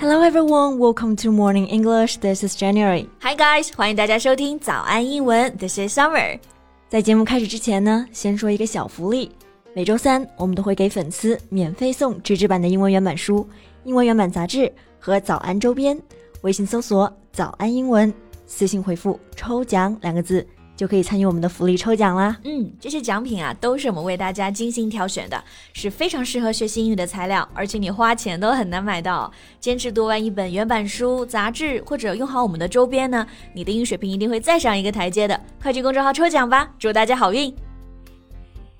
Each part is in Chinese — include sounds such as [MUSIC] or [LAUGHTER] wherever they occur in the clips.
Hello everyone, welcome to Morning English. This is January. Hi guys，欢迎大家收听早安英文。This is Summer。在节目开始之前呢，先说一个小福利。每周三我们都会给粉丝免费送纸质版的英文原版书、英文原版杂志和早安周边。微信搜索“早安英文”，私信回复“抽奖”两个字。就可以参与我们的福利抽奖啦！嗯，这些奖品啊，都是我们为大家精心挑选的，是非常适合学习英语的材料，而且你花钱都很难买到。坚持读完一本原版书、杂志，或者用好我们的周边呢，你的英语水平一定会再上一个台阶的。快去公众号抽奖吧，祝大家好运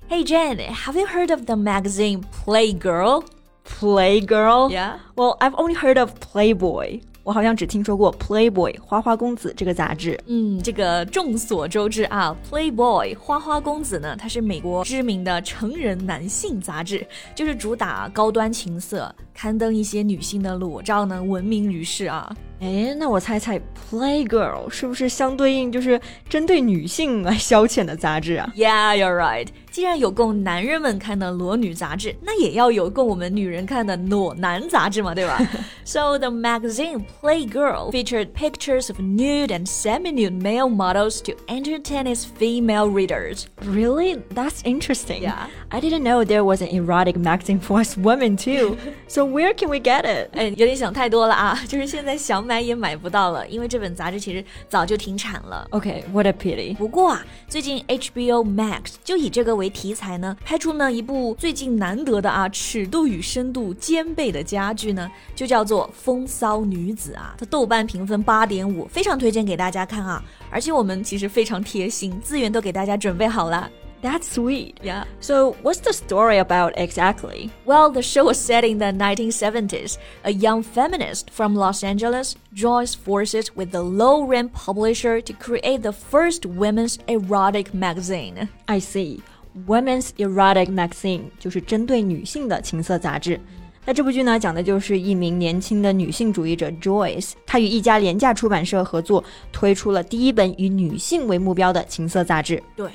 ！Hey Jen, have you heard of the magazine Playgirl? Playgirl? Yeah. Well, I've only heard of Playboy. 我好像只听说过《Playboy》花花公子这个杂志。嗯，这个众所周知啊，《Playboy》花花公子呢，它是美国知名的成人男性杂志，就是主打高端情色，刊登一些女性的裸照呢，闻名于世啊。哎，那我猜猜，Playgirl 是不是相对应就是针对女性来消遣的杂志啊？Yeah, you're right. 既然有供男人们看的裸女杂志，那也要有供我们女人看的裸男杂志嘛，对吧？So [LAUGHS] the magazine Playgirl featured pictures of nude and semi-nude male models to entertain its female readers. Really? That's interesting. Yeah. I didn't know there was an erotic magazine for us women too. [LAUGHS] so where can we get it? 哎，有点想太多了啊！就是现在想买也买不到了，因为这本杂志其实早就停产了。Okay, [LAUGHS] what a pity. 不过啊，最近 HBO Max 就以这个 为题材呢，拍出呢一部最近难得的啊尺度与深度兼备的佳剧呢，就叫做《风骚女子》啊。它豆瓣评分八点五，非常推荐给大家看啊！而且我们其实非常贴心，资源都给大家准备好了。That's sweet. Yeah. So, what's the story about exactly? Well, the show was set in the 1970s. A young feminist from Los Angeles joins forces with the low rent publisher to create the first women's erotic magazine. I see. Women's Erotic Magazine 就是针对女性的情色杂志。那这部剧呢，讲的就是一名年轻的女性主义者 Joyce，她与一家廉价出版社合作，推出了第一本以女性为目标的情色杂志。对。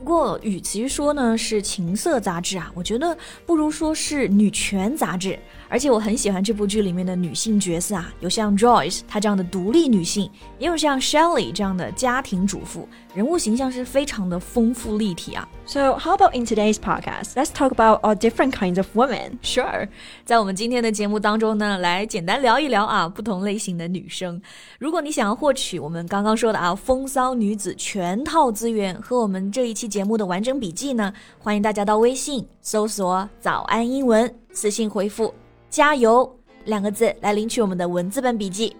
不过，与其说呢是情色杂志啊，我觉得不如说是女权杂志。而且我很喜欢这部剧里面的女性角色啊，有像 Joyce 她这样的独立女性，也有像 Shelly 这样的家庭主妇，人物形象是非常的丰富立体啊。So how about in today's podcast? Let's talk about all different kinds of women. Sure，在我们今天的节目当中呢，来简单聊一聊啊不同类型的女生。如果你想要获取我们刚刚说的啊风骚女子全套资源和我们这一期节目的完整笔记呢，欢迎大家到微信搜索“早安英文”，私信回复。加油两个字来领取我们的文字版笔记。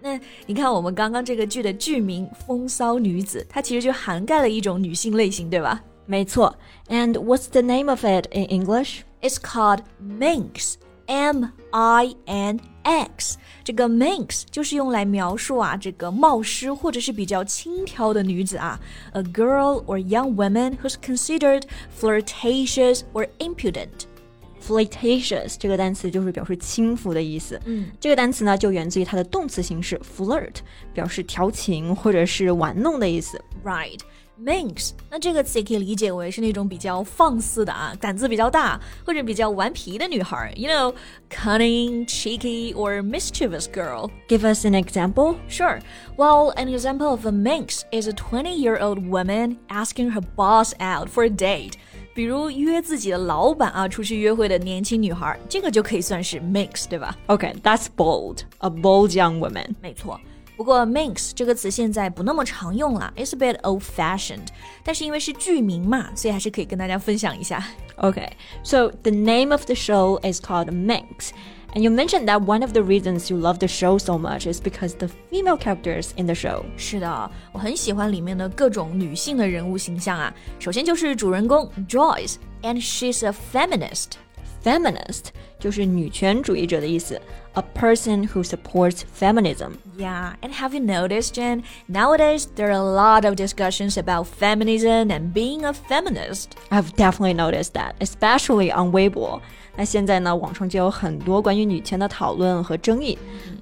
那你看，我们刚刚这个剧的剧名《风骚女子》，它其实就涵盖了一种女性类型，对吧？没错。And what's the name of it in English? It's called Minx. M I N X。这个 Minx 就是用来描述啊，这个冒失或者是比较轻佻的女子啊，a girl or young woman who's considered flirtatious or impudent。flirtatious 这个单词就是表示轻浮的意思。嗯，这个单词呢就源自于它的动词形式 flirt，表示调情或者是玩弄的意思。Right。 Minx，那这个词也可以理解为是那种比较放肆的啊，胆子比较大或者比较顽皮的女孩。You know, cunning, cheeky, or mischievous girl. Give us an example. Sure. Well, an example of a minx is a 20-year-old woman asking her boss out for a date. 比如约自己的老板啊出去约会的年轻女孩，这个就可以算是 minx，对吧？Okay, that's bold. A bold young woman. 没错。 不过 minx 这个词现在不那么常用了，it's a bit old-fashioned。但是因为是剧名嘛，所以还是可以跟大家分享一下。Okay, so the name of the show is called Minx. And you mentioned that one of the reasons you love the show so much is because the female characters in the show. 是的，我很喜欢里面的各种女性的人物形象啊。首先就是主人公 Joyce，and she's a feminist。 Feminist 就是女权主义者的意思，a person who supports feminism. Yeah, and have you noticed, Jen? Nowadays, there are a lot of discussions about feminism and being a feminist. I've definitely noticed that, especially on Weibo. 那现在呢，网上就有很多关于女权的讨论和争议。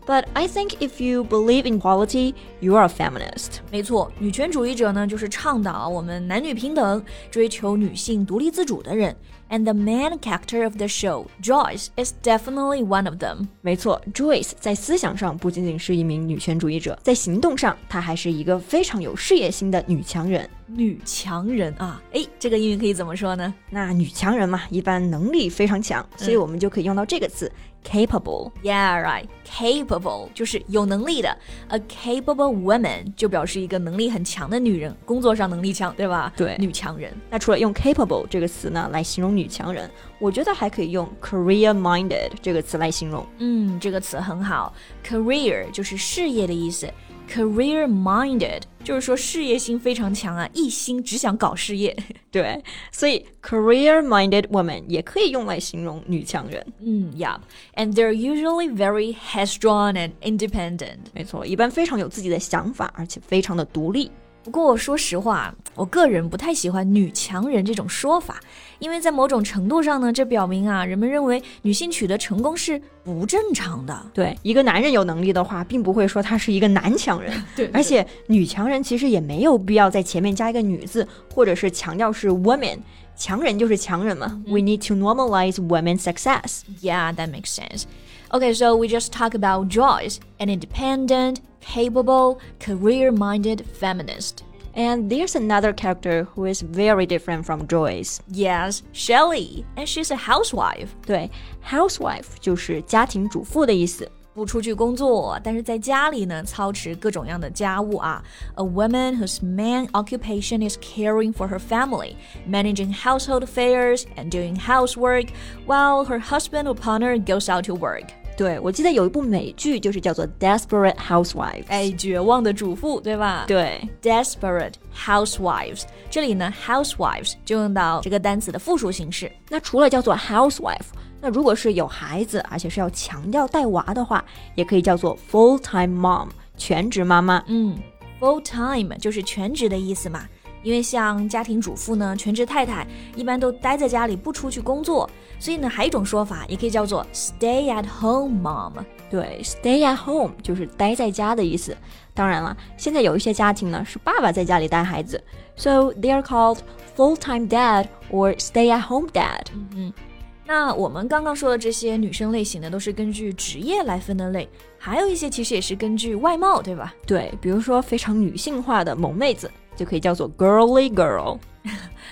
But I think if you believe in equality, you are a feminist. 没错，女权主义者呢，就是倡导我们男女平等，追求女性独立自主的人。 And the main character of the show, Joyce, is definitely one of them. 没错，Joyce 在思想上不仅仅是一名女权主义者，在行动上，她还是一个非常有事业心的女强人。女强人啊，哎，这个英语可以怎么说呢？那女强人嘛，一般能力非常强，所以我们就可以用到这个词 capable。Yeah, right. Capable 就是有能力的，a capable woman 就表示一个能力很强的女人，工作上能力强，对吧？对女强人。那除了用 capable 这个词呢来形容女强人，我觉得还可以用 career-minded 这个词来形容。嗯，这个词很好，career 就是事业的意思，career-minded 就是说事业心非常强啊，一心只想搞事业。对，所以 career-minded woman 也可以用来形容女强人。嗯，Yeah，and they're usually very headstrong and independent。没错，一般非常有自己的想法，而且非常的独立。不过说实话，我个人不太喜欢“女强人”这种说法，因为在某种程度上呢，这表明啊，人们认为女性取得成功是不正常的。对，一个男人有能力的话，并不会说他是一个男强人。对而且女强人其实也没有必要在前面加一个女字，或者是强调是 woman。[LAUGHS] 强人就是强人嘛。We need to normalize women's success. Yeah, that makes sense. Okay, so we just talk about Joyce, an independent, capable, career-minded feminist. And there's another character who is very different from Joyce. Yes, Shelley, and she's a housewife. 对，housewife 就是家庭主妇的意思。不出去工作，但是在家里呢，操持各种样的家务啊。A woman whose main occupation is caring for her family, managing household affairs and doing housework, while her husband or partner goes out to work. 对，我记得有一部美剧就是叫做《Desperate Housewives》。哎，绝望的主妇，对吧？对，Desperate housewives，这里呢，housewives 就用到这个单词的复数形式。那除了叫做 housewife，那如果是有孩子，而且是要强调带娃的话，也可以叫做 full time mom，全职妈妈。嗯，full time 就是全职的意思嘛。因为像家庭主妇呢，全职太太一般都待在家里不出去工作，所以呢，还有一种说法也可以叫做 stay at home mom。对，stay at home 就是待在家的意思。当然了，现在有一些家庭呢是爸爸在家里带孩子，so they are called full time dad or stay at home dad。嗯那我们刚刚说的这些女生类型呢，都是根据职业来分的类，还有一些其实也是根据外貌，对吧？对，比如说非常女性化的萌妹子，就可以叫做 girly girl。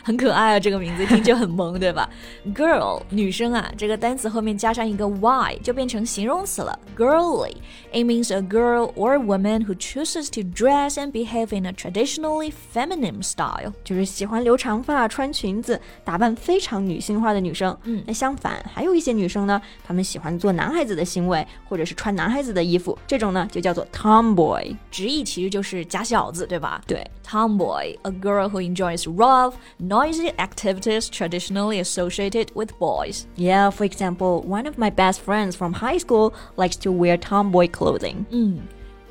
很可爱啊，这个名字一听就很萌，对吧？Girl 女生啊，这个单词后面加上一个 y 就变成形容词了，girly。It means a girl or woman who chooses to dress and behave in a traditionally feminine style。就是喜欢留长发、穿裙子、打扮非常女性化的女生。嗯那相反，还有一些女生呢，她们喜欢做男孩子的行为，或者是穿男孩子的衣服，这种呢就叫做 tomboy。直译其实就是假小子，对吧？对，Tomboy, a girl who enjoys rough, noisy activities traditionally associated with boys. Yeah, for example, one of my best friends from high school likes to wear tomboy clothing. 嗯，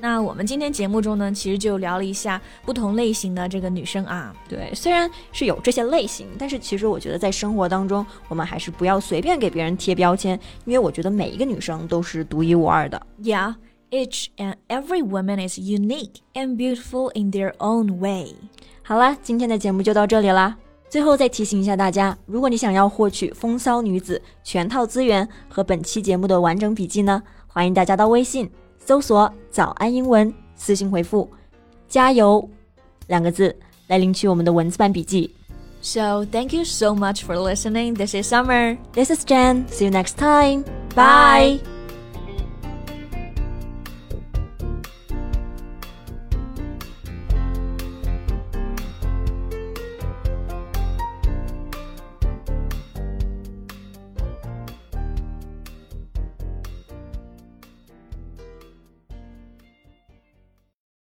那我们今天节目中呢，其实就聊了一下不同类型的这个女生啊。对，虽然是有这些类型，但是其实我觉得在生活当中，我们还是不要随便给别人贴标签，因为我觉得每一个女生都是独一无二的。 Yeah, each and every woman is unique and beautiful in their own way. 好啦，今天的节目就到这里啦。 最后再提醒一下大家，如果你想要获取《风骚女子》全套资源和本期节目的完整笔记呢，欢迎大家到微信搜索“早安英文”，私信回复“加油”两个字来领取我们的文字版笔记。So, thank you so much for listening. This is Summer. This is Jen. See you next time. Bye. Bye.